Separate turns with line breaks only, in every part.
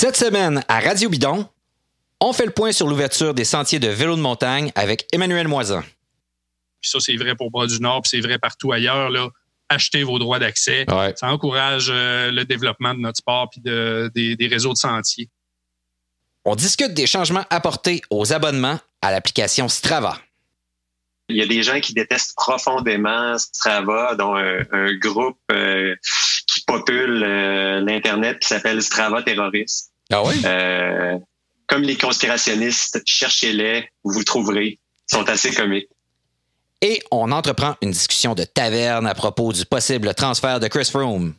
Cette semaine, à Radio Bidon, on fait le point sur l'ouverture des sentiers de vélo de montagne avec Emmanuel Moisan.
Puis ça, c'est vrai pour Bras du Nord, puis c'est vrai partout ailleurs. Là. Achetez vos droits d'accès.
Ouais.
Ça encourage euh, le développement de notre sport puis de- des, des réseaux de sentiers.
On discute des changements apportés aux abonnements à l'application Strava.
Il y a des gens qui détestent profondément Strava, dont un, un groupe euh, qui popule euh, l'Internet qui s'appelle Strava Terroriste.
Ah oui?
Euh, comme les conspirationnistes, cherchez-les, vous le trouverez. Ils sont assez comiques.
Et on entreprend une discussion de taverne à propos du possible transfert de Chris Froome.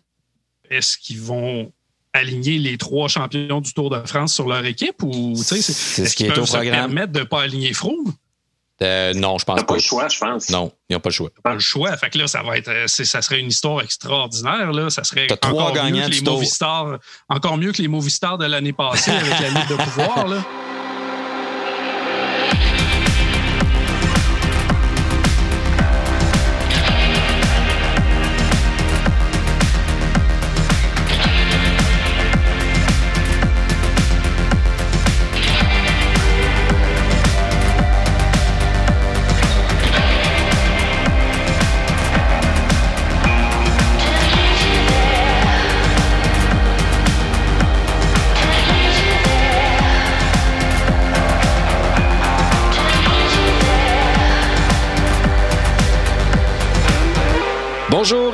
Est-ce qu'ils vont aligner les trois champions du Tour de France sur leur équipe ou tu sais,
C'est ce qui est au programme.
permettre de ne pas aligner Froome?
Euh, non, je pense
pas
pas.
le choix, je pense.
Non, ils n'ont pas le choix.
Pas le choix. Fait que là, ça va être, euh, ça serait une histoire extraordinaire. Là. Ça serait
T'as trois
encore
gagnants
mieux, que les. Movistar, encore mieux que les Movistar de l'année passée avec la Ligue de pouvoir. Là.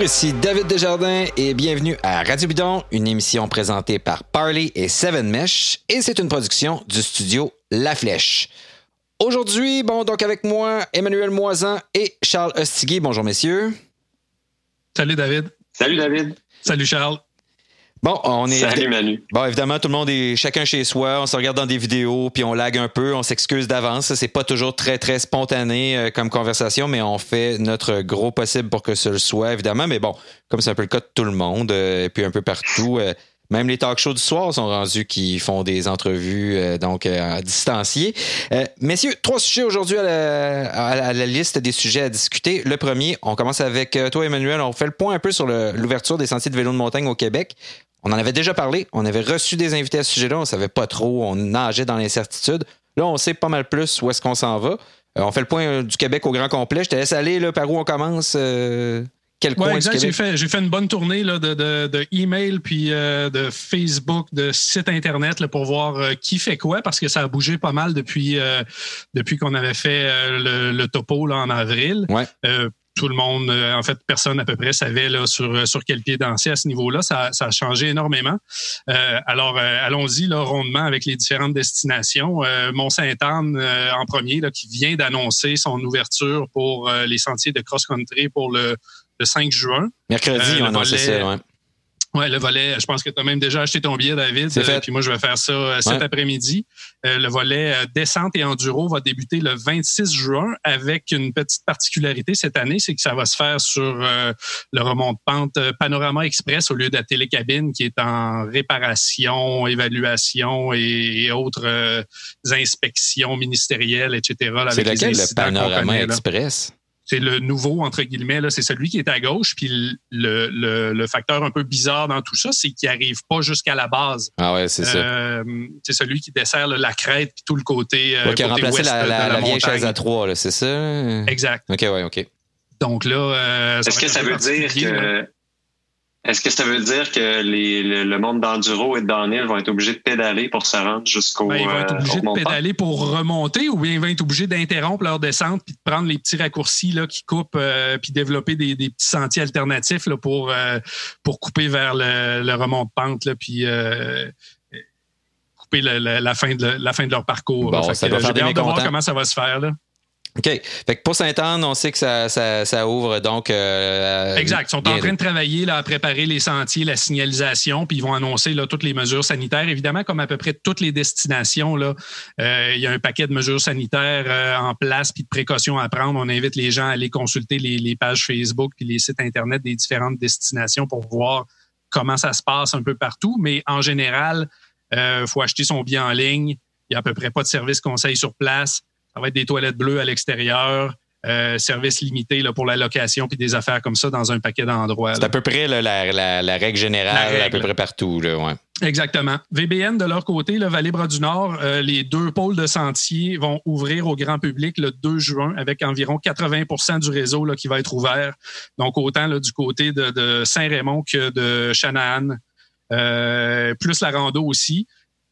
ici David Desjardins et bienvenue à Radio Bidon, une émission présentée par Parley et Seven Mesh et c'est une production du studio La Flèche. Aujourd'hui, bon, donc avec moi, Emmanuel Moisan et Charles Ostigui. Bonjour, messieurs.
Salut David.
Salut David.
Salut Charles.
Bon, on est.
Salut Manu.
Bon, évidemment, tout le monde est chacun chez soi. On se regarde dans des vidéos, puis on lag un peu. On s'excuse d'avance. C'est pas toujours très, très spontané euh, comme conversation, mais on fait notre gros possible pour que ce le soit, évidemment. Mais bon, comme c'est un peu le cas de tout le monde, euh, et puis un peu partout, euh, même les talk shows du soir sont rendus qui font des entrevues euh, donc euh, à distancier. Euh, messieurs, trois sujets aujourd'hui à la, à la- à la liste des sujets à discuter. Le premier, on commence avec toi, Emmanuel. On fait le point un peu sur l'ouverture des sentiers de vélo de montagne au Québec. On en avait déjà parlé. On avait reçu des invités à ce sujet-là. On savait pas trop. On nageait dans l'incertitude. Là, on sait pas mal plus où est-ce qu'on s'en va. Euh, on fait le point euh, du Québec au grand complet. Je te laisse aller là, par où on commence. euh, quel
Ouais,
coin
exact. J'ai fait, j'ai fait une bonne tournée là, de, de, de email puis euh, de Facebook, de site internet là, pour voir qui fait quoi parce que ça a bougé pas mal depuis depuis qu'on avait fait le, le topo là, en avril.
Ouais.
Euh, tout le monde, euh, en fait, personne à peu près savait là, sur, sur quel pied danser à ce niveau-là. Ça, ça a changé énormément. Euh, alors, euh, allons-y là, rondement avec les différentes destinations. Euh, Mont-Saint-Anne euh, en premier, là, qui vient d'annoncer son ouverture pour euh, les sentiers de cross-country pour le, le 5 juin.
Mercredi,
Euh,
on annonçait
volet-
ça. ouais.
Le volet, je pense que tu as même déjà acheté ton billet, David.
C'est fait.
puis moi, je vais faire ça euh, cet
Ouais.
après-midi. Euh, le volet euh, descente et enduro va débuter le 26 juin avec une petite particularité cette année, c'est que ça va se faire sur euh, le remont de pente euh, Panorama Express au lieu de la télécabine qui est en réparation, évaluation et, et autres euh, inspections ministérielles, etc.
C'est lequel le Panorama Express?
C'est le nouveau, entre guillemets, là, c'est celui qui est à gauche. Puis le, le, le facteur un peu bizarre dans tout ça, c'est qu'il n'arrive pas jusqu'à la base.
Ah ouais, c'est ça.
Euh, c'est celui qui dessert là, la crête puis tout le côté. euh,
Ouais, qui a remplacé
ouest
la,
de
la- la vieille
montagne.
chaise à trois, là, c'est ça?
Exact.
OK, ouais, OK.
Donc là, euh,
Est-ce que ça veut dire que est-ce que ça veut dire que les, le, le monde d'enduro et de downhill vont être obligés de pédaler pour se rendre jusqu'au
Ben, ils vont être
euh,
obligés
au
de pédaler pour remonter ou bien ils vont être obligés d'interrompre leur descente puis de prendre les petits raccourcis là, qui coupent euh, puis développer des, des petits sentiers alternatifs là, pour, euh, pour couper vers le, le remont de pente là, puis euh, couper le- le- la, fin de, la fin de leur parcours.
Bon, ça
que,
doit
euh,
faire
j'ai
des
hâte de voir comment ça va se faire. Là.
OK. Fait que pour Sainte-Anne, on sait que ça, ça, ça ouvre donc. euh,
Exact. Ils sont en train de travailler là, à préparer les sentiers, la signalisation, puis ils vont annoncer là, toutes les mesures sanitaires. Évidemment, comme à peu près toutes les destinations, là, euh, il y a un paquet de mesures sanitaires euh, en place puis de précautions à prendre. On invite les gens à aller consulter les, les pages Facebook puis les sites Internet des différentes destinations pour voir comment ça se passe un peu partout. Mais en général, il faut acheter son billet en ligne. Il n'y a à peu près pas de service conseil sur place. Ça va être des toilettes bleues à l'extérieur. Euh, service limité là, pour la location puis des affaires comme ça dans un paquet d'endroits.
C'est à peu près là, la, la- la règle générale,
La
à peu près partout. Là, ouais.
Exactement. VBN, de leur côté, le Vallée-Bras du Nord, euh, les deux pôles de sentiers vont ouvrir au grand public le 2 juin avec environ 80% du réseau là, qui va être ouvert. Donc, autant là, du côté de, de Saint-Raymond que de Chanahan, euh, plus la rando aussi.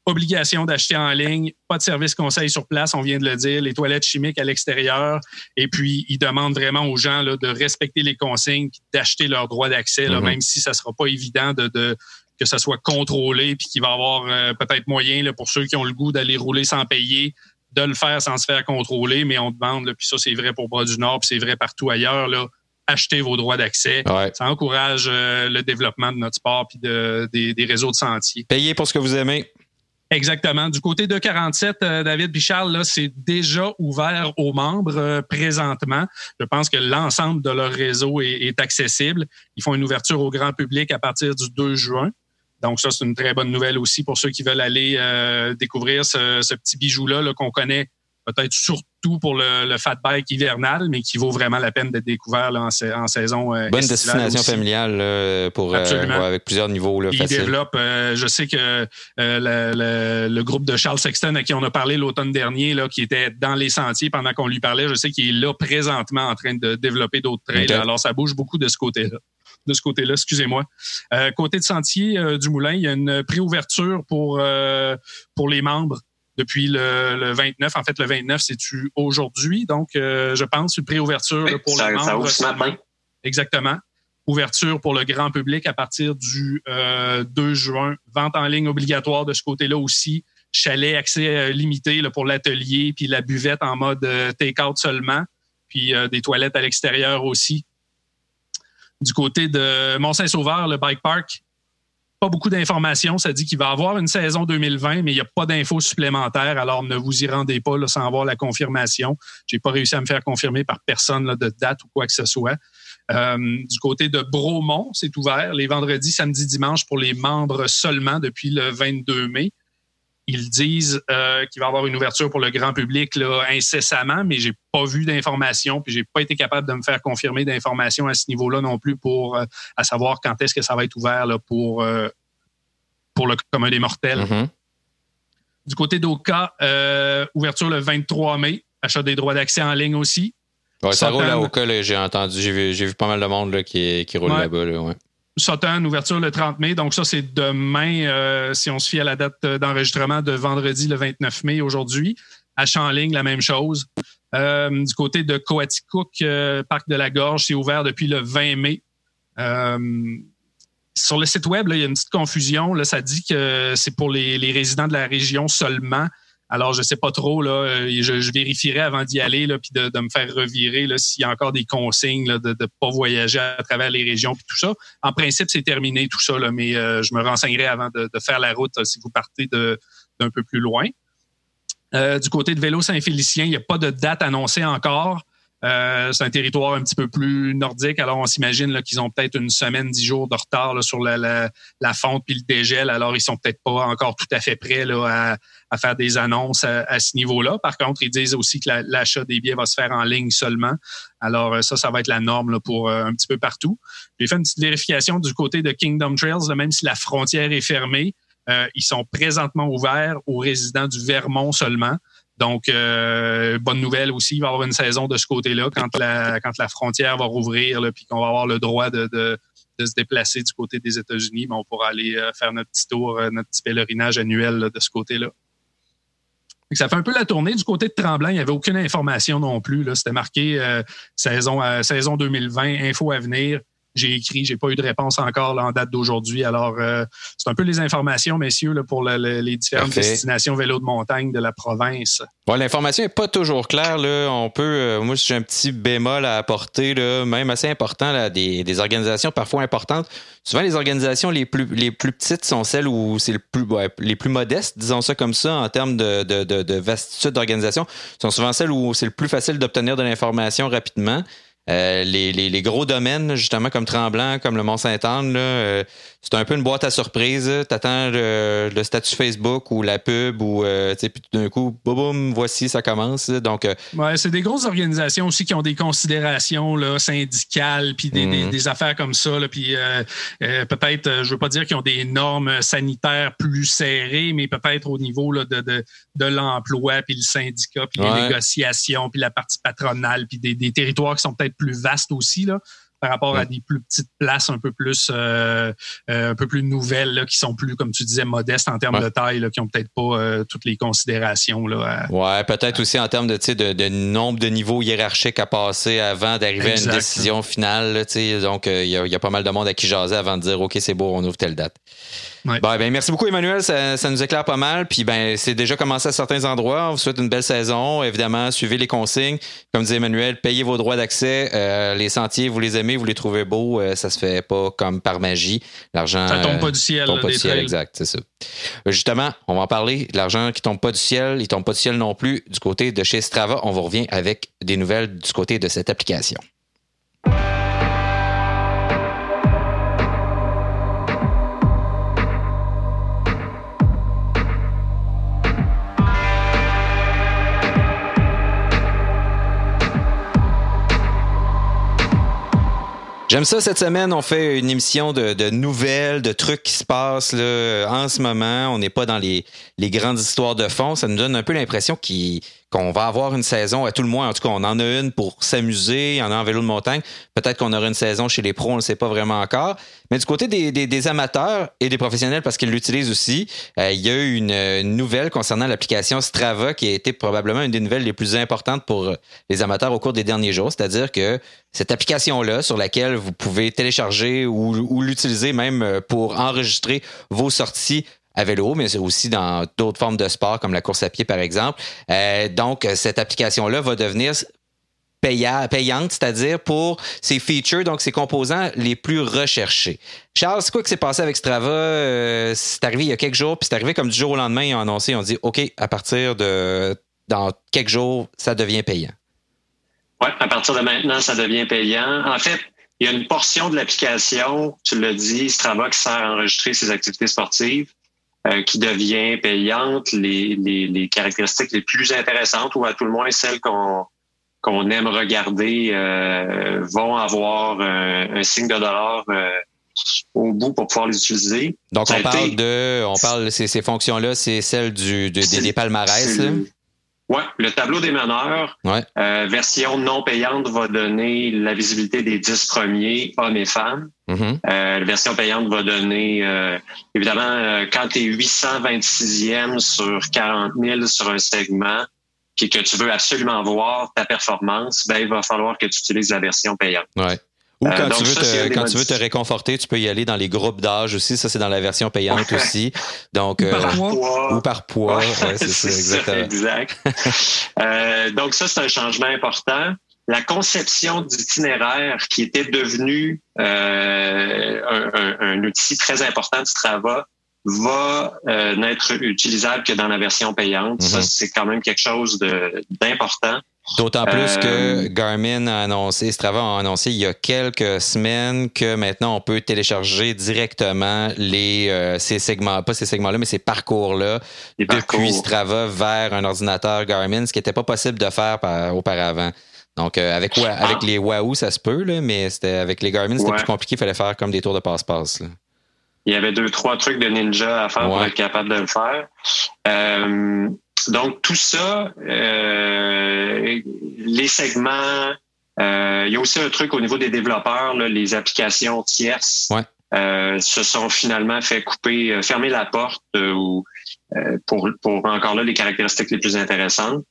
Obligation d'acheter en ligne, pas de service conseil sur place, on vient de le dire, les toilettes chimiques à l'extérieur. Et puis, ils demandent vraiment aux gens là, de respecter les consignes, d'acheter leur droit d'accès, mm-hmm. même si ça sera pas évident de, de que ça soit contrôlé, puis qu'il va y avoir euh, peut-être moyen là, pour ceux qui ont le goût d'aller rouler sans payer, de le faire sans se faire contrôler, mais on demande, puis ça c'est vrai pour Bras du Nord, puis c'est vrai partout ailleurs, là, achetez vos droits d'accès. Ça encourage euh, le développement de notre sport puis de, des, des réseaux de sentiers.
Payez pour ce que vous aimez.
Exactement. Du côté de 47, euh, David Bichard, là, c'est déjà ouvert aux membres euh, présentement. Je pense que l'ensemble de leur réseau est, accessible. Ils font une ouverture au grand public à partir du 2 juin. Donc ça, c'est une très bonne nouvelle aussi pour ceux qui veulent aller euh, découvrir ce, petit bijou-là -là, qu'on connaît peut-être surtout pour le, fat bike hivernal, mais qui vaut vraiment la peine d'être découvert en, saison.
Euh, Bonne destination familiale pour euh, avec plusieurs niveaux. Là,
Il développe. Euh, je sais que le, groupe de Charles Sexton à qui on a parlé l'automne dernier, là, qui était dans les sentiers pendant qu'on lui parlait, je sais qu'il est là présentement en train de développer d'autres trails. Alors ça bouge beaucoup de ce côté-là de ce côté-là, excusez-moi. côté de Sentier du Moulin, il y a une préouverture pour, pour les membres depuis le, 29. En fait, le 29, c'est-tu aujourd'hui? Donc, euh, je pense une préouverture pour
ça,
les
membres. Ça matin.
Exactement. Ouverture pour le grand public à partir du 2 euh, juin. Vente en ligne obligatoire de ce côté-là aussi. Chalet, accès euh, limité là, pour l'atelier, puis la buvette en mode take-out seulement, puis des toilettes à l'extérieur aussi. Du côté de Mont-Saint-Sauveur, le bike park, pas beaucoup d'informations. Ça dit qu'il va avoir une saison 2020, mais il n'y a pas d'infos supplémentaires. Alors, ne vous y rendez pas sans avoir la confirmation. J'ai pas réussi à me faire confirmer par personne de date ou quoi que ce soit. Euh, du côté de Bromont, c'est ouvert les vendredis, samedis, dimanches pour les membres seulement depuis le 22 mai. Ils disent euh, qu'il va y avoir une ouverture pour le grand public là, incessamment, mais j'ai pas vu d'informations, puis j'ai pas été capable de me faire confirmer d'informations à ce niveau-là non plus pour euh, à savoir quand est-ce que ça va être ouvert là, pour, euh, pour le commun des mortels. Mm-hmm. Du côté d'Oka, ouverture le 23 mai, achat des droits d'accès en ligne aussi.
ça roule à Oka, j'ai entendu, j'ai vu, vu, pas mal de monde là, qui, qui roule là-bas. Là, ouais.
Sutton, ouverture le 30 mai. Donc ça, c'est demain, euh, si on se fie à la date d'enregistrement de vendredi le 29 mai aujourd'hui. À Chanling, la même chose. Euh, du côté de Coaticook, euh, Parc de la Gorge, c'est ouvert depuis le 20 mai. sur le site web, il y a une petite confusion. Là, ça dit que c'est pour les, les, résidents de la région seulement. Alors, je sais pas trop, là, euh, je, je vérifierai avant d'y aller, là, puis de, me faire revirer s'il y a encore des consignes de ne pas voyager à travers les régions, puis tout ça. En principe, c'est terminé tout ça, là, mais euh, je me renseignerai avant de, faire la route si vous partez d'un peu plus loin. Euh, du côté de Vélo Saint-Félicien, il n'y a pas de date annoncée encore. Euh, c'est un territoire un petit peu plus nordique, alors on s'imagine qu'ils ont peut-être une semaine, dix jours de retard là, sur la, la, la, fonte puis le dégel. Alors ils sont peut-être pas encore tout à fait prêts là, à, à faire des annonces à, ce niveau-là. Par contre, ils disent aussi que l'achat des billets va se faire en ligne seulement. Alors euh, ça, ça va être la norme là, pour euh, un petit peu partout. J'ai fait une petite vérification du côté de Kingdom Trails, même si la frontière est fermée. Euh, ils sont présentement ouverts aux résidents du Vermont seulement. Donc, bonne nouvelle aussi, il va y avoir une saison de ce côté-là quand la, quand la frontière va rouvrir, là, puis qu'on va avoir le droit de, de, de, se déplacer du côté des États-Unis. on pourra aller faire notre petit tour, notre petit pèlerinage annuel de ce côté-là. Ça fait un peu la tournée. Du côté de Tremblant, il n'y avait aucune information non plus. C'était marqué euh, saison, euh, saison 2020, info à venir j'ai écrit. J'ai pas eu de réponse encore en date d'aujourd'hui. Alors, euh, c'est un peu les informations, messieurs, là, pour les différentes destinations vélo de montagne de la province.
Bon, l'information est pas toujours claire. Là. On peut, euh, moi, j'ai un petit bémol à apporter, là, même assez important, là, des, des, organisations parfois importantes. Souvent, les organisations les plus, les plus petites sont celles où c'est le plus, les plus modestes, disons ça comme ça, en termes de, de, de, de vastitude d'organisation, sont souvent celles où c'est le plus facile d'obtenir de l'information rapidement. Euh, les, les, gros domaines, justement, comme Tremblant, comme le Mont-Saint-Anne, euh, c'est un peu une boîte à surprise. Tu attends le, statut Facebook ou la pub ou euh, puis tout d'un coup, boum, voici, ça commence. Donc, euh,
ouais, c'est des grosses organisations aussi qui ont des considérations là, syndicales puis des, mhm. affaires comme ça. puis euh, peut-être, je veux pas dire qu'ils ont des normes sanitaires plus serrées, mais peut-être au niveau là, de, de, de l'emploi puis le syndicat puis les négociations puis la partie patronale puis des, des territoires qui sont peut-être plus vastes aussi. Là par rapport à des plus petites places un peu plus euh, euh, un peu plus nouvelles qui sont plus comme tu disais modestes en termes de taille qui ont peut-être pas euh, toutes les considérations là
ouais peut-être aussi en termes de, de, de nombre de niveaux hiérarchiques à passer avant d'arriver à une décision finale donc il y, a pas mal de monde à qui jaser avant de dire ok c'est beau on ouvre telle date ben, merci beaucoup, Emmanuel. Ça, nous éclaire pas mal. Puis, ben, c'est déjà commencé à certains endroits. On vous souhaite une belle saison. Évidemment, suivez les consignes. Comme disait Emmanuel, payez vos droits d'accès. Euh, les sentiers, vous les aimez, vous les trouvez beaux. Euh, ça se fait pas comme par magie. L'argent.
Ça tombe pas du ciel.
Tombe pas du ciel, exact. C'est ça. Justement, on va en parler. L'argent qui tombe pas du ciel, il tombe pas du ciel non plus. Du côté de chez Strava, on vous revient avec des nouvelles du côté de cette application. J'aime ça cette semaine. On fait une émission de, nouvelles, de trucs qui se passent là, en ce moment. On n'est pas dans les, les, grandes histoires de fond. Ça nous donne un peu l'impression qu'il qu'on va avoir une saison, à tout le moins, en tout cas, on en a une pour s'amuser, il y en a en vélo de montagne. Peut-être qu'on aura une saison chez les pros, on ne le sait pas vraiment encore. Mais du côté des, amateurs et des professionnels, parce qu'ils l'utilisent aussi, euh, il y a eu une, nouvelle concernant l'application Strava qui a été probablement une des nouvelles les plus importantes pour les amateurs au cours des derniers jours. C'est-à-dire que cette application-là, sur laquelle vous pouvez télécharger ou l'utiliser même pour enregistrer vos sorties à vélo, mais aussi dans d'autres formes de sport comme la course à pied, par exemple. Euh, donc, cette application-là va devenir payante, c'est-à-dire pour ses features, donc ses composants les plus recherchés. Charles, c'est quoi qui s'est passé avec Strava? Euh, c'est arrivé il y a quelques jours, puis c'est arrivé comme du jour au lendemain, ils ont annoncé, ils ont dit, OK, à partir de dans quelques jours, ça devient payant.
Oui, à partir de maintenant, ça devient payant. En fait, il y a une portion de l'application, tu l'as dit, Strava qui sert à enregistrer ses activités sportives. Euh, qui devient payante, les, les, les, caractéristiques les plus intéressantes ou à tout le moins celles qu'on qu'on aime regarder euh, vont avoir un, signe de dollar euh, au bout pour pouvoir les utiliser.
Donc on parle de, on parle ces, ces fonctions-là, c'est celle du des, des palmarès.
Oui, le tableau des meneurs, euh, version non payante, va donner la visibilité des 10 premiers, hommes et femmes. Mm-hmm. euh, la version payante va donner, euh, évidemment, euh, quand tu es 826e sur 40 000 sur un segment, puis que tu veux absolument voir ta performance, ben, il va falloir que tu utilises la version payante.
Ouais. Ou quand, tu, veux te, quand tu veux te réconforter, tu peux y aller dans les groupes d'âge aussi. Ça, c'est dans la version payante aussi. Donc,
ou par poids.
Ou par poids. c'est ça, exactement.
exact. euh, donc, ça, c'est un changement important. La conception d'itinéraire qui était devenu euh, un, un, outil très important du Strava va euh, n'être utilisable que dans la version payante. Ça, mm-hmm. c'est quand même quelque chose d'important.
D'autant plus que euh, Garmin a annoncé, Strava a annoncé il y a quelques semaines que maintenant on peut télécharger directement les euh, ces segments, pas ces segments-là, mais ces parcours-là depuis Strava vers un ordinateur Garmin, ce qui n'était pas possible de faire auparavant. Donc euh, avec ah. avec les Wahoo, ça se peut, là, mais c'était avec les Garmin, c'était plus compliqué, il fallait faire comme des tours de passe-passe.
Il y avait deux, trois trucs de ninja à faire pour être capable de le faire. Euh, donc, tout ça, euh, les segments, euh, il y a aussi un truc au niveau des développeurs, les applications tierces euh, se sont finalement fait couper, fermer la porte ou pour, pour encore là les caractéristiques les plus intéressantes.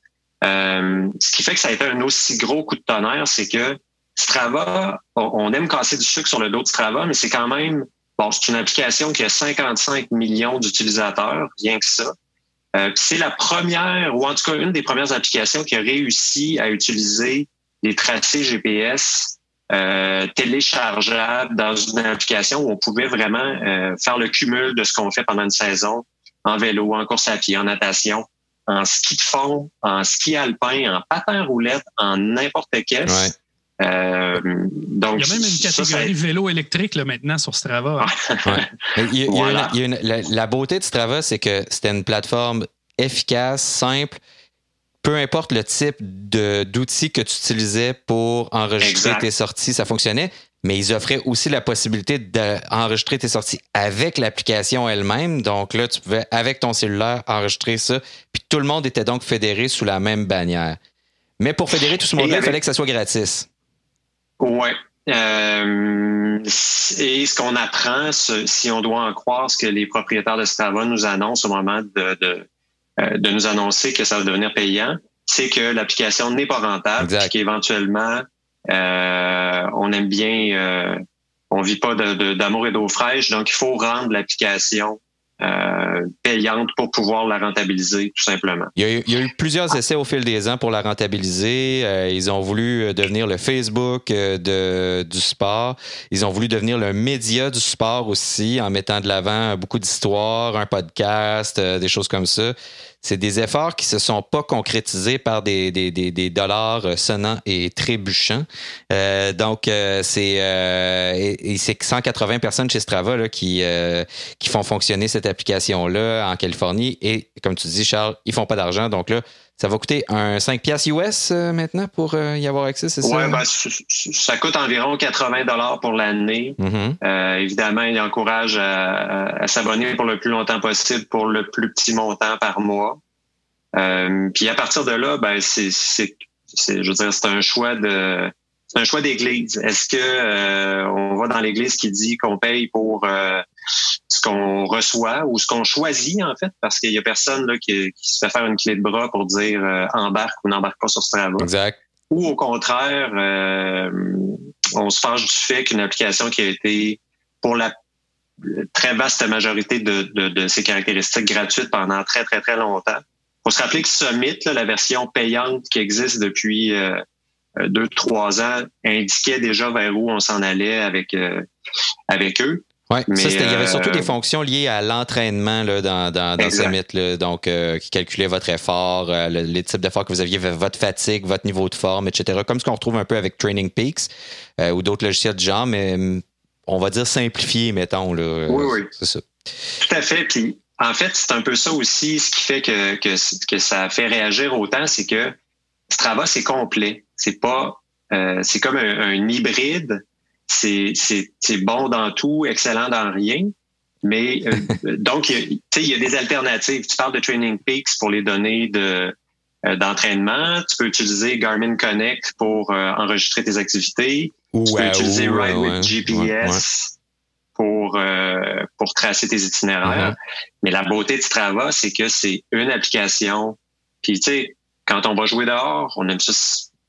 ce qui fait que ça a été un aussi gros coup de tonnerre, c'est que Strava, on aime casser du sucre sur le dos de Strava, mais c'est quand même, bon, c'est une application qui a 55 millions d'utilisateurs, rien que ça. Euh, c'est la première, ou en tout cas une des premières applications qui a réussi à utiliser les tracés GPS euh, téléchargeables dans une application où on pouvait vraiment euh, faire le cumul de ce qu'on fait pendant une saison en vélo, en course à pied, en natation, en ski de fond, en ski alpin, en patin roulette, en n'importe quel.
Euh, donc, il y a même une catégorie vélo électrique là, maintenant sur Strava.
la, beauté de Strava, c'est que c'était une plateforme efficace, simple, peu importe le type d'outil que tu utilisais pour enregistrer tes sorties, ça fonctionnait. Mais ils offraient aussi la possibilité d'enregistrer tes sorties avec l'application elle-même. Donc là, tu pouvais, avec ton cellulaire, enregistrer ça. Puis tout le monde était donc fédéré sous la même bannière. Mais pour fédérer tout ce monde-là, il fallait que ça soit gratis.
Oui. Euh, et ce qu'on apprend, si on doit en croire ce que les propriétaires de Strava nous annoncent au moment de, de, euh, de nous annoncer que ça va devenir payant, c'est que l'application n'est pas rentable, et qu'éventuellement, euh, on aime bien, euh, on vit pas d'amour et d'eau fraîche, donc il faut rendre l'application euh, payante pour pouvoir la rentabiliser, tout simplement.
Il y, a eu, plusieurs essais au fil des ans pour la rentabiliser. Euh, ils ont voulu euh, devenir le Facebook de, du sport. Ils ont voulu devenir le média du sport aussi en mettant de l'avant beaucoup d'histoires, un podcast, des choses comme ça c'est des efforts qui se sont pas concrétisés par des, dollars sonnants et trébuchants. Euh, donc, euh, c'est euh, et, c'est 180 personnes chez Strava là, qui, font fonctionner cette application-là en Californie. Et comme tu dis, Charles, ils font pas d'argent. Donc là, ça va coûter un 5 piastres US maintenant pour y avoir accès, c'est
ça? Oui, ben, ça coûte environ 80 dollars pour l'année. Mm-hmm. évidemment, il encourage à, s'abonner pour le plus longtemps possible pour le plus petit montant par mois. Euh, puis à partir de là, ben c'est, c'est, je veux dire, c'est un choix de c'est un choix d'église. Est-ce que euh, on va dans l'église qui dit qu'on paye pour euh, ce qu'on reçoit ou ce qu'on choisit en fait, parce qu'il y a personne là qui, qui, se fait faire une clé de bras pour dire embarque ou n'embarque pas sur Strava.
Exact.
Ou au contraire, on se fâche du fait qu'une application qui a été pour la très vaste majorité de, de, de ses caractéristiques gratuites pendant très très très longtemps faut se rappeler que Summit, là, la version payante qui existe depuis euh, euh, deux, trois ans, indiquait déjà vers où on s'en allait avec, euh, avec eux.
Oui, ça, il y avait surtout des fonctions liées à l'entraînement dans, dans, dans Summit, là, donc qui calculait votre effort, les types d'efforts que vous aviez, votre fatigue, votre niveau de forme, etc. Comme ce qu'on retrouve un peu avec Training Peaks ou d'autres logiciels du genre, mais on va dire simplifié, mettons. Là,
oui, oui. C'est ça. Tout à fait. Puis en fait, c'est un peu ça aussi, ce qui fait que, que, que ça fait réagir autant, c'est que Strava, c'est complet. C'est pas, euh, c'est comme un, hybride. C'est, c'est, c'est bon dans tout, excellent dans rien. Mais euh, donc, il y a des alternatives. Tu parles de Training Peaks pour les données de, euh, d'entraînement. Tu peux utiliser Garmin Connect pour enregistrer tes activités. tu peux utiliser Ride with GPS pour euh, pour tracer tes itinéraires. Uh-huh. Mais la beauté de Strava, c'est que c'est une application. Puis tu sais, quand on va jouer dehors, on aime ça.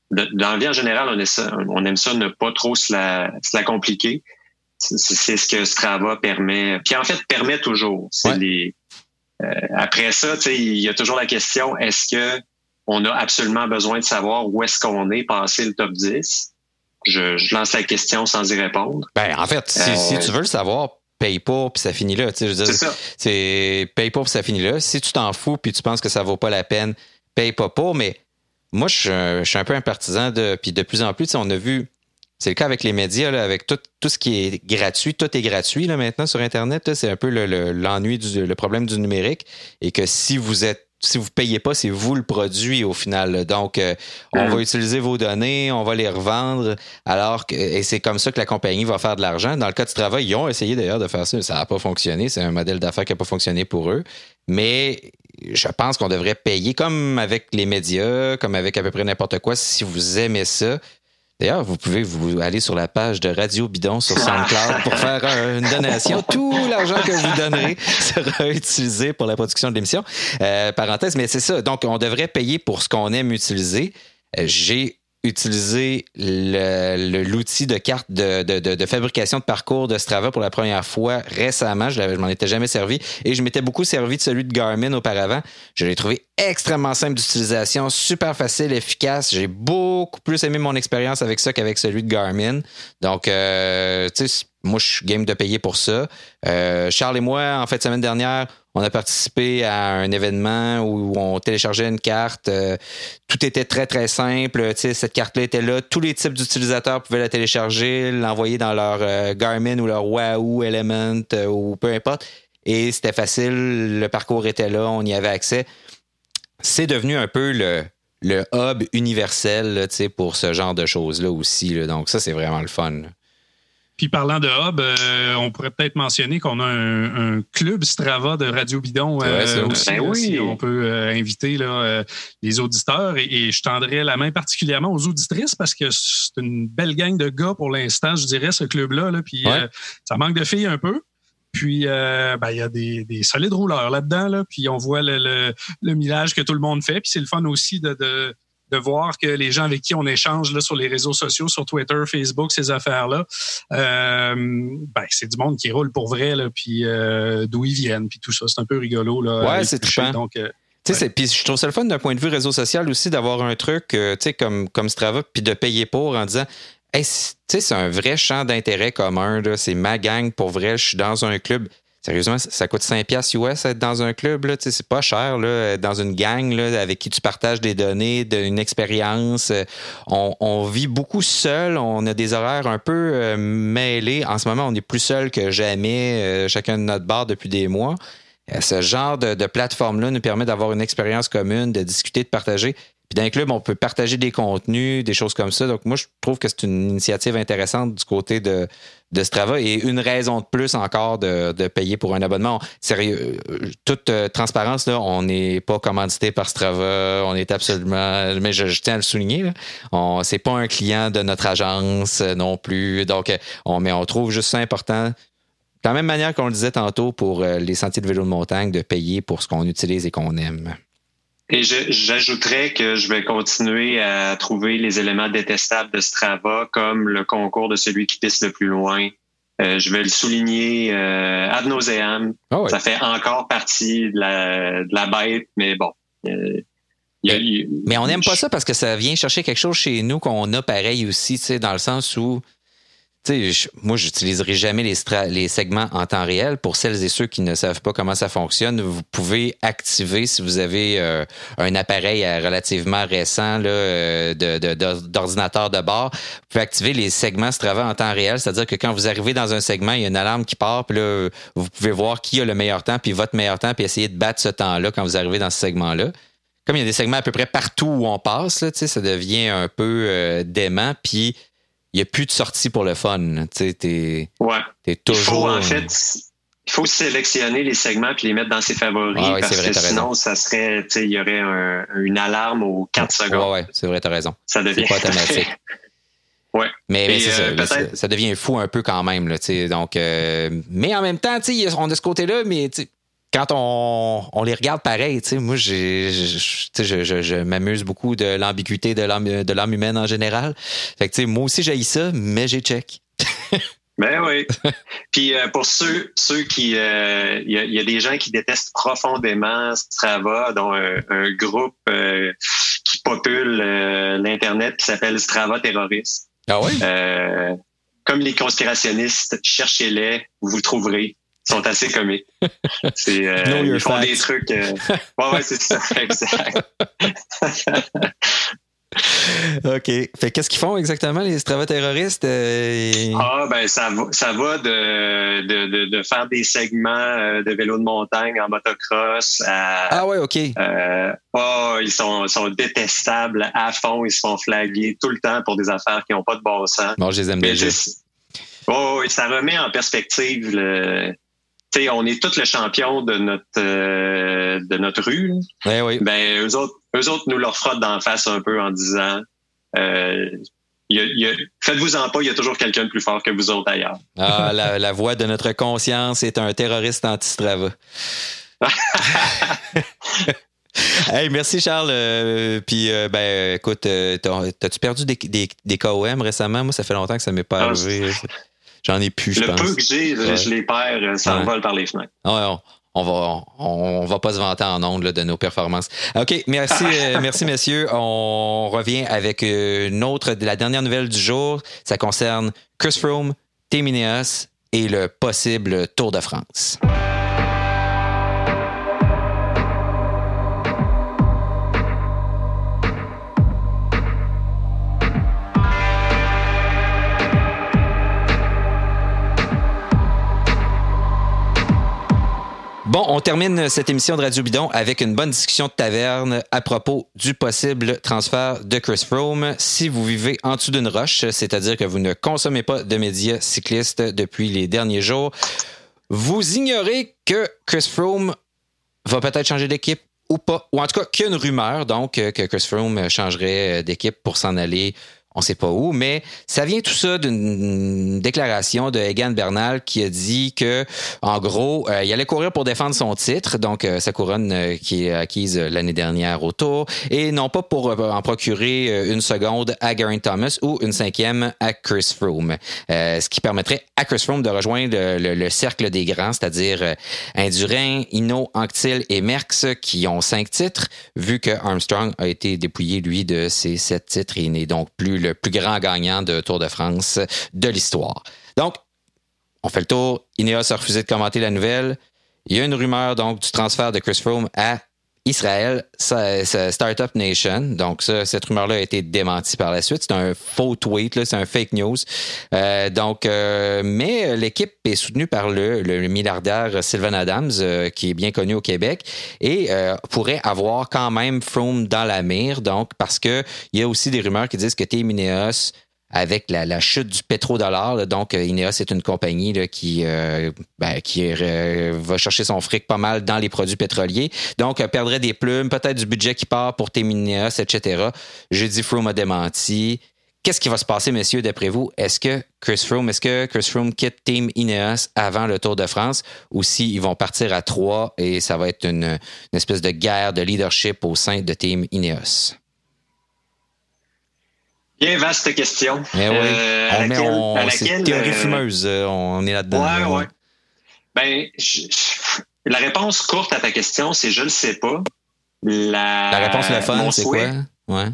Dans la vie en général, on aime ça, on aime ça ne pas trop se la, se la compliquer. C'est ce que Strava permet. Puis en fait, permet toujours. Les, euh, après ça, il y a toujours la question est-ce que on a absolument besoin de savoir où est-ce qu'on est passé le top 10 je, lance la question sans y répondre.
Ben, en fait, si, euh, tu veux le savoir, paye pas puis ça finit là. C'est paye pas puis ça finit là. Si tu t'en fous puis tu penses que ça vaut pas la peine, paye pas pour. Mais moi, je, suis un peu un partisan de. Puis de plus en plus, on a vu. C'est le cas avec les médias, avec tout, tout ce qui est gratuit. Tout est gratuit là, maintenant sur Internet. C'est un peu l'ennui, le, le problème du numérique. Et que si vous êtes si vous payez pas, c'est vous le produit au final. Donc, euh, on va utiliser vos données, on va les revendre, alors que et c'est comme ça que la compagnie va faire de l'argent. Dans le cas du travail, ils ont essayé d'ailleurs de faire ça, ça n'a pas fonctionné. C'est un modèle d'affaires qui n'a pas fonctionné pour eux. Mais je pense qu'on devrait payer comme avec les médias, comme avec à peu près n'importe quoi. Si vous aimez ça, D'ailleurs, vous pouvez vous aller sur la page de Radio Bidon sur SoundCloud pour faire une donation. Tout l'argent que vous donnerez sera utilisé pour la production de l'émission. Euh, parenthèse, mais c'est ça. Donc, on devrait payer pour ce qu'on aime utiliser. Euh, j'ai utiliser l'outil de carte de, fabrication de parcours de Strava pour la première fois récemment. Je, ne m'en étais jamais servi et je m'étais beaucoup servi de celui de Garmin auparavant. Je l'ai trouvé extrêmement simple d'utilisation, super facile, efficace. J'ai beaucoup plus aimé mon expérience avec ça qu'avec celui de Garmin. Donc, euh, tu sais, moi, je suis game de payer pour ça. Euh, Charles et moi, en fait, semaine dernière, on a participé à un événement où on téléchargeait une carte. Euh, tout était très, très simple. Cette carte-là était là. Tous les types d'utilisateurs pouvaient la télécharger, l'envoyer dans leur euh, Garmin ou leur Wahoo Element ou peu importe. Et c'était facile. Le parcours était là. On y avait accès. C'est devenu un peu le, hub universel pour ce genre de choses-là aussi. Donc, ça, c'est vraiment le fun.
Puis parlant de hub, euh, on pourrait peut-être mentionner qu'on a un, club Strava de Radio Bidon euh, aussi. Ben si on peut euh, inviter là, les auditeurs et, je tendrais la main particulièrement aux auditrices parce que c'est une belle gang de gars pour l'instant, je dirais, ce club-là. Là, puis ça manque de filles un peu. Puis, ben, il y a des, solides rouleurs là-dedans. Là, puis, on voit le, le, millage que tout le monde fait. Puis, c'est le fun aussi de, de voir que les gens avec qui on échange là, sur les réseaux sociaux, sur Twitter, Facebook, ces affaires-là, euh, ben, c'est du monde qui roule pour vrai, là, puis euh, d'où ils viennent, puis tout ça. C'est un peu rigolo. Là,
ouais, c'est trippant. Donc, euh, Puis je trouve ça le fun d'un point de vue réseau social aussi d'avoir un truc comme, comme Strava, puis de payer pour en disant hey, c'est un vrai champ d'intérêt commun. C'est ma gang pour vrai. Je suis dans un club. Sérieusement, ça coûte 5 piastres US être dans un club. Là, c'est pas cher. Là, dans une gang là, avec qui tu partages des données, d'une expérience. On, vit beaucoup seul. On a des horaires un peu euh, mêlés. En ce moment, on est plus seul que jamais, euh, chacun de notre bar depuis des mois. Euh, ce genre de, de plateforme-là nous permet d'avoir une expérience commune, de discuter, de partager. Puis dans un club, on peut partager des contenus, des choses comme ça. Donc, moi, je trouve que c'est une initiative intéressante du côté de, de Strava et une raison de plus encore de, de payer pour un abonnement. Sérieux, euh, toute euh, transparence, là, on n'est pas commandité par Strava. On est absolument, mais je, tiens à le souligner, c'est pas un client de notre agence euh, non plus. Donc, on, mais on trouve juste ça important. De la même manière qu'on le disait tantôt pour les sentiers de vélo de montagne, de payer pour ce qu'on utilise et qu'on aime.
Et j'ajouterais que je vais continuer à trouver les éléments détestables de Strava, comme le concours de celui qui pisse le plus loin. Euh, je vais le souligner euh, ad nauseam. Ah Ça fait encore partie de la, de la bête, mais bon. Euh,
mais on n'aime pas ça parce que ça vient chercher quelque chose chez nous qu'on a pareil aussi, tu sais, dans le sens où je, moi, jamais les, segments en temps réel. Pour celles et ceux qui ne savent pas comment ça fonctionne, vous pouvez activer, si vous avez euh, un appareil euh, relativement récent euh, d'ordinateur de, bord, vous pouvez activer les segments Strava en temps réel. C'est-à-dire que quand vous arrivez dans un segment, il y a une alarme qui part, puis là, vous pouvez voir qui a le meilleur temps, puis votre meilleur temps, puis essayer de battre ce temps-là quand vous arrivez dans ce segment-là comme il y a des segments à peu près partout où on passe, ça devient un peu dément. Puis il n'y a plus de sortie pour le fun. Tu sais,
ouais.
es toujours.
Il faut, en fait, il faut sélectionner les segments puis les mettre dans ses favoris ah parce que sinon, ça serait, tu sais, il y aurait une alarme aux 4 secondes.
Ouais, c'est vrai, t'as raison.
Ça devient
pas automatique.
ouais.
Mais, mais euh, ça, ça, devient fou un peu quand même. Là, donc, euh, mais en même temps, on a ce côté-là, mais quand on, les regarde pareil, tu sais, moi, j'ai, je, m'amuse beaucoup de l'ambiguïté de l'âme, de l'âme humaine en général. Fait que, tu sais, moi aussi, j'ai ça, mais j'ai check.
ben oui. Puis euh, pour ceux, ceux qui, il euh, y, a, des gens qui détestent profondément Strava, dont un, groupe euh, qui popule l'internet qui s'appelle Strava terroriste.
Ah oui.
comme les conspirationnistes, cherchez-les, vous vous trouverez sont assez comiques. C'est, euh, ils font des trucs. Euh... Ouais, ouais, c'est ça, exact.
OK. Fait qu'est-ce qu'ils font exactement, les Strava terroristes?
Euh, ah, ben, ça va, ça va de, de, de, faire des segments euh, de vélo de montagne en motocross.
À, ah, ouais, OK.
Euh, oh, ils sont, sont détestables à fond. Ils se font flaguer tout le temps pour des affaires qui n'ont pas de bon sens.
Bon, je les aime déjà.
Oh, ça remet en perspective le, on est tous les champions de notre euh, de notre rue.
Eh oui.
Ben eux autres, eux autres nous leur frottent d'en face un peu en disant euh, faites-vous en pas, il y a toujours quelqu'un de plus fort que vous autres ailleurs.
Ah, la, voix de notre conscience est un terroriste anti-Strava. hey, merci Charles. Euh, puis ben écoute, t'as-tu perdu des, des, des, KOM récemment? Moi, ça fait longtemps que ça m'est pas ah, arrivé. J'en ai plus, je
Le peu que j'ai, je les perds, ça vole par les fenêtres.
on, on va, on, va pas se vanter en ondes de nos performances. OK, merci, euh, merci messieurs. On revient avec une autre, la dernière nouvelle du jour. Ça concerne Chris Froome, Team et le possible Tour de France. Bon, on termine cette émission de Radio Bidon avec une bonne discussion de taverne à propos du possible transfert de Chris Froome. Si vous vivez en dessous d'une roche, c'est-à-dire que vous ne consommez pas de médias cyclistes depuis les derniers jours, vous ignorez que Chris Froome va peut-être changer d'équipe ou pas, ou en tout cas qu'il rumeur donc que Chris Froome changerait d'équipe pour s'en aller on sait pas où, mais ça vient tout ça d'une déclaration de Egan Bernal qui a dit que, en gros, euh, il allait courir pour défendre son titre, donc euh, sa couronne euh, qui est acquise l'année dernière au Tour, et non pas pour en procurer une seconde à Geraint Thomas ou une cinquième à Chris Froome, ce qui permettrait à Chris Froome de rejoindre le, cercle des grands, c'est-à-dire Indurain, Hino, Anctil et Merckx qui ont cinq titres, vu que Armstrong a été dépouillé lui de ses sept titres, il n'est donc plus le le plus grand gagnant de Tour de France de l'histoire. Donc, on fait le tour. Ineos a refusé de commenter la nouvelle. Il y a une rumeur donc du transfert de Chris Froome à Israël, Startup Nation. Donc, ça, cette rumeur-là a été démentie par la suite. C'est un faux tweet, c'est un fake news. Euh, donc, euh, mais l'équipe est soutenue par le, milliardaire Sylvan Adams, euh, qui est bien connu au Québec, et pourrait avoir quand même Froome dans la mire. Donc, parce que il y a aussi des rumeurs qui disent que Team Ineos avec la, chute du pétrodollar. donc, euh, Ineos est une compagnie qui, euh, ben, euh, va chercher son fric pas mal dans les produits pétroliers. Donc, perdrait des plumes, peut-être du budget qui part pour Team Ineos, etc. Jeudi, Froome a démenti. Qu'est-ce qui va se passer, messieurs, d'après vous? Est-ce que Chris Froome, est-ce que Chris Froome quitte Team Ineos avant le Tour de France ou s'ils vont partir à trois et ça va être une, une espèce de guerre de leadership au sein de Team Ineos?
Bien vaste question.
Mais oui. Euh, à laquelle, on, à laquelle, théorie euh, fumeuse, euh, on est là-dedans.
Ouais, ouais. Ben, la réponse courte à ta question, c'est je le sais pas.
La, la réponse le fun, c'est quoi? Ouais.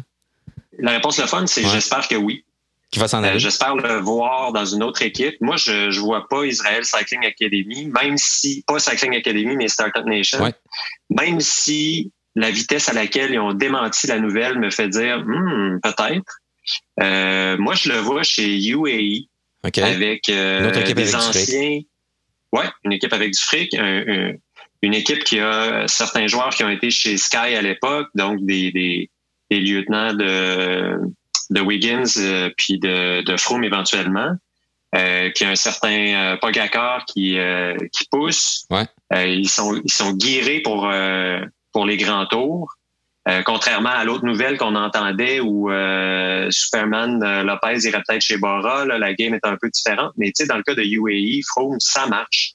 La réponse le fun, c'est j'espère que oui.
Qui va s'en aller?
j'espère le voir dans une autre équipe. Moi, je je vois pas Israel Cycling Academy, même si pas Cycling Academy, mais Startup Nation. Ouais. Même si la vitesse à laquelle ils ont démenti la nouvelle me fait dire hmm, peut-être. Euh, moi, je le vois chez UAE avec euh, des anciens. Ouais, une équipe avec du fric, une équipe qui a certains joueurs qui ont été chez Sky à l'époque, donc des, des, lieutenants de, de Wiggins euh, puis de, de Froome éventuellement. qui a un certain Pogacar qui qui pousse.
Ouais.
ils sont ils sont guérés pour pour les grands tours. Euh, contrairement à l'autre nouvelle qu'on entendait où euh, Superman euh, Lopez irait peut-être chez Bora, là, la game est un peu différente. Mais tu sais, dans le cas de UAE, Froome, ça marche.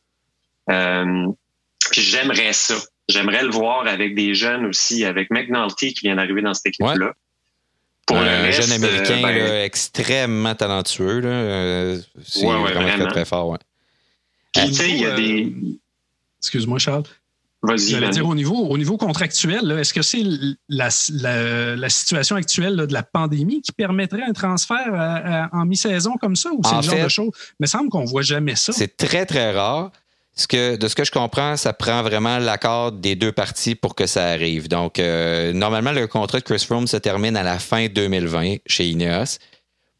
puis j'aimerais ça. J'aimerais le voir avec des jeunes aussi, avec McNulty qui vient d'arriver dans cette équipe-là.
Pour un jeune américain ben, extrêmement talentueux. Là, c'est vraiment, très, très fort. Ouais.
Puis, tu sais, il y a des...
Excuse-moi, Charles.
Vas-y.
dire au niveau, au niveau contractuel, est-ce que c'est la, situation actuelle de la pandémie qui permettrait un transfert en mi-saison comme ça ou c'est le genre de choses? Il me semble qu'on ne voit jamais ça.
C'est très, très rare. Ce que, de ce que je comprends, ça prend vraiment l'accord des deux parties pour que ça arrive. Donc, euh, normalement, le contrat de Chris Froome se termine à la fin 2020 chez Ineos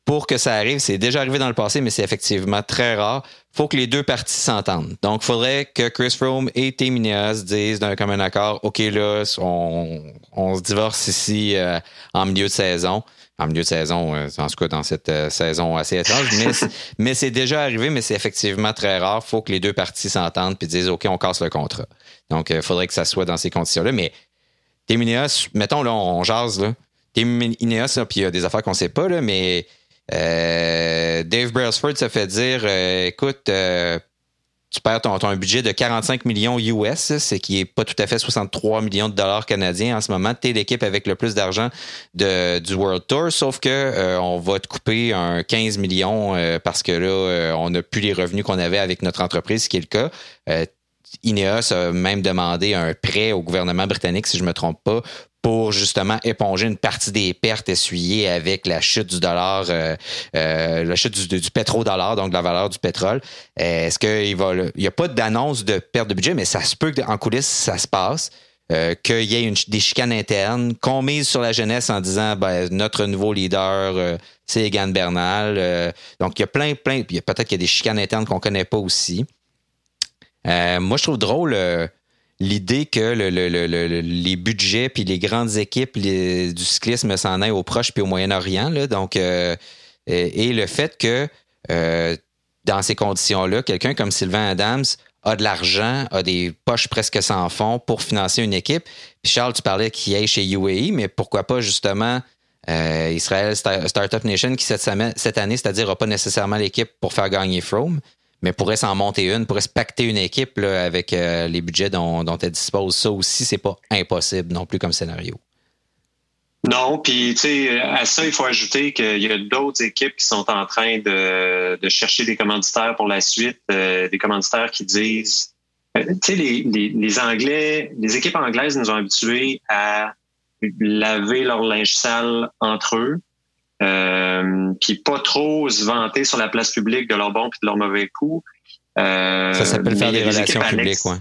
pour que ça arrive, c'est déjà arrivé dans le passé, mais c'est effectivement très rare. Faut que les deux parties s'entendent. Donc, il faudrait que Chris Froome et Tim disent d'un commun accord, OK, là, on, se divorce ici euh, en milieu de saison. En milieu de saison, euh, en tout cas dans cette euh, saison assez étrange, mais, c'est déjà arrivé, mais c'est effectivement très rare. faut que les deux parties s'entendent puis disent, OK, on casse le contrat. Donc, il faudrait que ça soit dans ces conditions-là. Mais Tim mettons, là, on, jase, là. Tim puis il y a des affaires qu'on sait pas, là, mais euh, Dave Brailsford se fait dire euh, écoute, euh, tu perds ton, ton, budget de 45 millions US, c'est qui est pas tout à fait 63 millions de dollars canadiens en ce moment. Tu es l'équipe avec le plus d'argent du World Tour, sauf que on va te couper un 15 millions parce que là, on n'a plus les revenus qu'on avait avec notre entreprise, ce qui est le cas Ineos a même demandé un prêt au gouvernement britannique, si je ne me trompe pas, pour justement éponger une partie des pertes essuyées avec la chute du dollar, euh, euh, la chute du, pétrodollar, donc la valeur du pétrole. Est-ce qu'il va, il n'y a pas d'annonce de perte de budget, mais ça se peut qu'en coulisses, ça se passe. Euh, qu'il y ait des chicanes internes, qu'on mise sur la jeunesse en disant ben, notre nouveau leader, c'est Egan Bernal. donc, il y a plein, plein. Peut-être qu'il y a des chicanes internes qu'on ne connaît pas aussi. Moi, je trouve drôle l'idée que les budgets puis les grandes équipes du cyclisme s'en aillent au Proche puis au Moyen-Orient. Donc, euh, et, le fait que euh, dans ces conditions-là, quelqu'un comme Sylvain Adams a de l'argent, a des poches presque sans fond pour financer une équipe. Charles, tu parlais qu'il est chez UAE, mais pourquoi pas justement euh, Israël Startup Nation qui cette, année, c'est-à-dire n'a pas nécessairement l'équipe pour faire gagner Froome, mais pourrait s'en monter une, pourrait se pacter une équipe avec euh, les budgets dont, elle dispose. Ça aussi, c'est pas impossible non plus comme scénario.
Non, puis tu sais, à ça, il faut ajouter qu'il y a d'autres équipes qui sont en train de, chercher des commanditaires pour la suite, euh, des commanditaires qui disent, euh, tu sais, les, Anglais, les équipes anglaises nous ont habitués à laver leur linge sale entre eux euh, puis pas trop se vanter sur la place publique de leur bon et de leur mauvais coup.
Euh, ça s'appelle faire des relations publiques, ouais.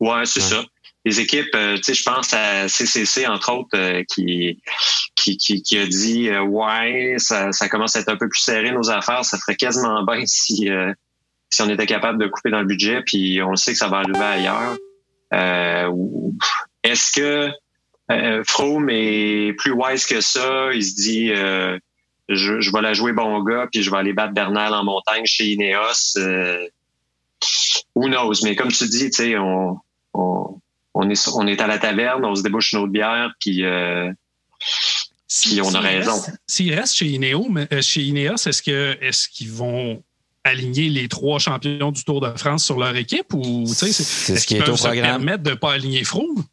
Ouais, c'est ça. Les équipes, euh, tu sais, je pense à CCC entre autres, euh, qui, qui, qui, a dit ouais, ça, ça commence à être un peu plus serré nos affaires, ça ferait quasiment bien si si on était capable de couper dans le budget, puis on sait que ça va arriver ailleurs. Est-ce que euh, Froome est plus wise que ça. Il se dit, euh, je, je, vais la jouer bon gars, puis je vais aller battre Bernal en montagne chez Ineos. Euh, who knows? Mais comme tu dis, tu sais, on, on, on, est, on est à la taverne, on se débouche une autre bière, puis... Euh, puis on a raison.
S'ils restent chez Ineos, euh, chez Ineos, est-ce que est-ce qu'ils vont aligner les trois champions du Tour de France sur leur équipe ou c'est
ce qui est au programme.
permettre de pas aligner Froome?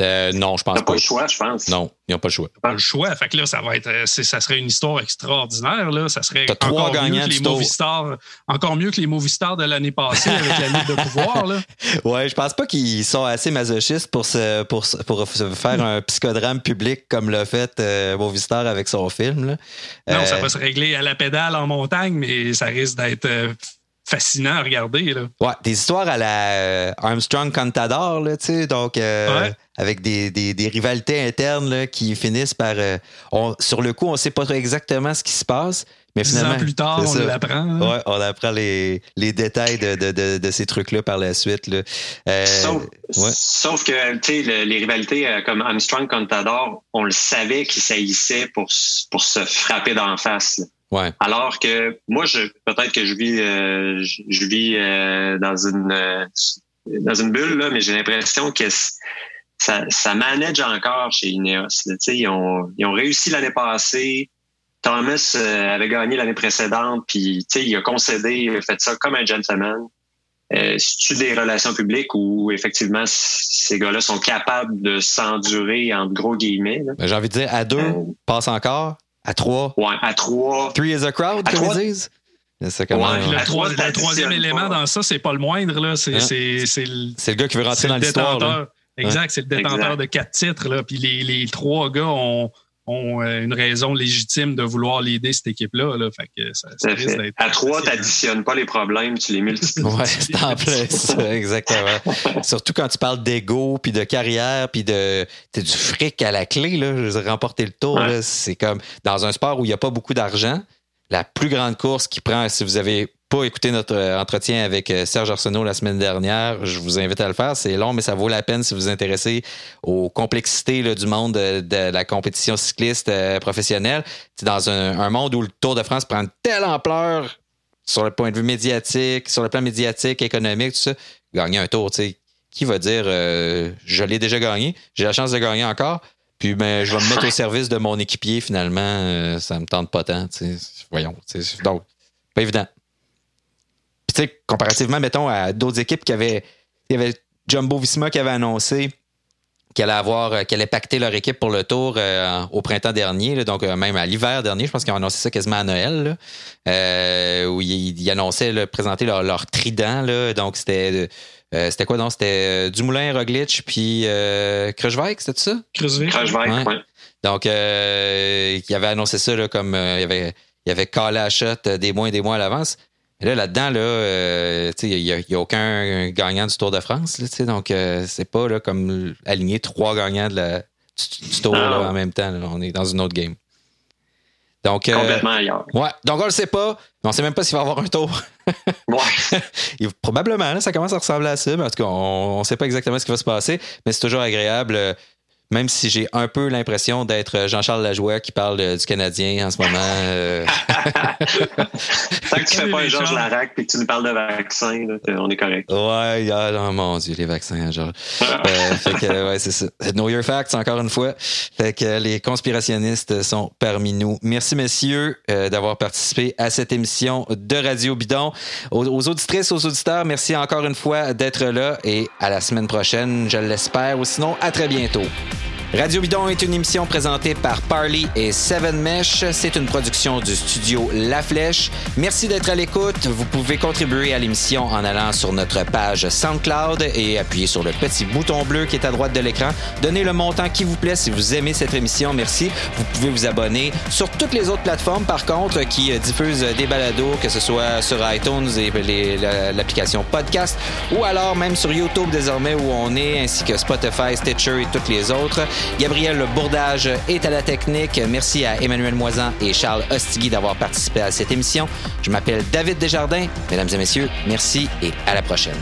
Euh, non, je pense pas.
pas le choix, je pense.
Non, ils n'ont pas le choix.
Pas le choix. Fait que là, ça va être, euh, ça serait une histoire extraordinaire. Là. Ça serait
encore
mieux
que
les Movistars, encore mieux que les Movistars de l'année passée avec la Ligue de pouvoir. Là.
Ouais, je pense pas qu'ils sont assez masochistes pour se, pour, pour faire un psychodrame public comme l'a fait euh, Movistar avec son film. Là.
Non, ça va se régler à la pédale en montagne, mais ça risque d'être fascinant à regarder. Là.
Ouais, des histoires à la Armstrong Contador, là, tu sais, donc avec des, des, des, rivalités internes là, qui finissent par. Euh, on, sur le coup, on ne sait pas exactement ce qui se passe. Mais finalement,
ans plus tard, on l'apprend. Hein.
Ouais, on apprend les, les détails de, de, de, de ces trucs-là par la suite. Là.
Euh, sauf, ouais. sauf, que tu sais, les rivalités euh, comme Armstrong Contador, on le savait qu'ils saillissaient pour, pour se frapper d'en face.
Ouais.
Alors que moi, je peut-être que je vis, euh, je, je, vis euh, dans une dans une bulle là, mais j'ai l'impression que ça, ça manage encore chez Ineos. Ils ont, ils ont réussi l'année passée. Thomas euh, avait gagné l'année précédente, puis il a concédé, il a fait ça comme un gentleman. Euh, C'est-tu des relations publiques où effectivement ces gars-là sont capables de s'endurer en gros guillemets?
Ben, j'ai envie de dire à deux, euh, passe encore. À trois?
Ouais, à trois.
Three is a crowd, comme ils disent?
Ouais, le, troisième élément dans ça, c'est pas le moindre. C'est hein?
le gars qui veut rentrer dans l'histoire.
Exact, c'est le détenteur de quatre titres. Là. Puis les, les trois gars ont, ont euh, une raison légitime de vouloir l'aider cette équipe-là. Là. Fait que ça, ça
fait. À trois, tu n'additionnes pas les problèmes, tu les multiplies.
oui, c'est en plus, exactement. Surtout quand tu parles d'ego, puis de carrière, puis de du fric à la clé. Là, je remporter le tour, c'est comme dans un sport où il n'y a pas beaucoup d'argent. La plus grande course qui prend, si vous avez pas écouté notre euh, entretien avec euh, Serge Arsenault la semaine dernière, je vous invite à le faire. C'est long, mais ça vaut la peine si vous vous intéressez aux complexités du monde de, la compétition cycliste euh, professionnelle. Dans un, monde où le Tour de France prend telle ampleur sur le point de vue médiatique, sur le plan médiatique, économique, tout ça. Gagner un tour, tu sais. Qui va dire je l'ai déjà gagné, j'ai la chance de gagner encore, puis ben, je vais me mettre au service de mon équipier finalement, ça me tente pas tant. Voyons. Donc, pas évident comparativement, mettons, à d'autres équipes qui avaient. Il y avait Jumbo Visma qui avait annoncé avoir, qui allaient pacter leur équipe pour le tour au printemps dernier, donc même à l'hiver dernier. Je pense qu'ils ont annoncé ça quasiment à Noël, où ils, annonçaient présenter leur, trident. Là, donc c'était c'était quoi donc? C'était Dumoulin, Roglic, puis euh, c'était ça?
Krujvik, oui.
Donc, il avait annoncé ça comme il avait il avait calé à shot des mois et des mois à l'avance. Et là, là-dedans, là, euh, il n'y a, aucun gagnant du Tour de France. Là, donc, euh, c'est pas là, comme aligner trois gagnants de la, du, Tour en même temps. On est dans une autre game.
Donc, euh, Complètement ailleurs.
Ouais. Donc, on le sait pas. Mais on sait même pas s'il va y avoir un tour.
ouais.
Probablement, ça commence à ressembler à ça. Mais en tout cas, on ne sait pas exactement ce qui va se passer. Mais c'est toujours agréable même si j'ai un peu l'impression d'être Jean-Charles Lajoie qui parle du Canadien en ce moment. Euh.
Tant que tu fais pas un Georges Larac et que tu nous parles de vaccins, on est correct.
Ouais, oh, mon Dieu, les vaccins, Georges. euh, fait que, ouais, c'est ça. Know your facts, encore une fois. Fait que les conspirationnistes sont parmi nous. Merci, messieurs, euh, d'avoir participé à cette émission de Radio Bidon. Aux, aux auditrices, aux auditeurs, merci encore une fois d'être là et à la semaine prochaine, je l'espère, ou sinon, à très bientôt. Radio Bidon est une émission présentée par Parley et Seven Mesh. C'est une production du studio La Flèche. Merci d'être à l'écoute. Vous pouvez contribuer à l'émission en allant sur notre page SoundCloud et appuyer sur le petit bouton bleu qui est à droite de l'écran. Donnez le montant qui vous plaît si vous aimez cette émission. Merci. Vous pouvez vous abonner sur toutes les autres plateformes, par contre, qui diffusent des balados, que ce soit sur iTunes et l'application podcast, ou alors même sur YouTube désormais où on est, ainsi que Spotify, Stitcher et toutes les autres. Gabriel Bourdage est à la technique. Merci à Emmanuel Moisan et Charles Ostigui d'avoir participé à cette émission. Je m'appelle David Desjardins. Mesdames et messieurs, merci et à la prochaine.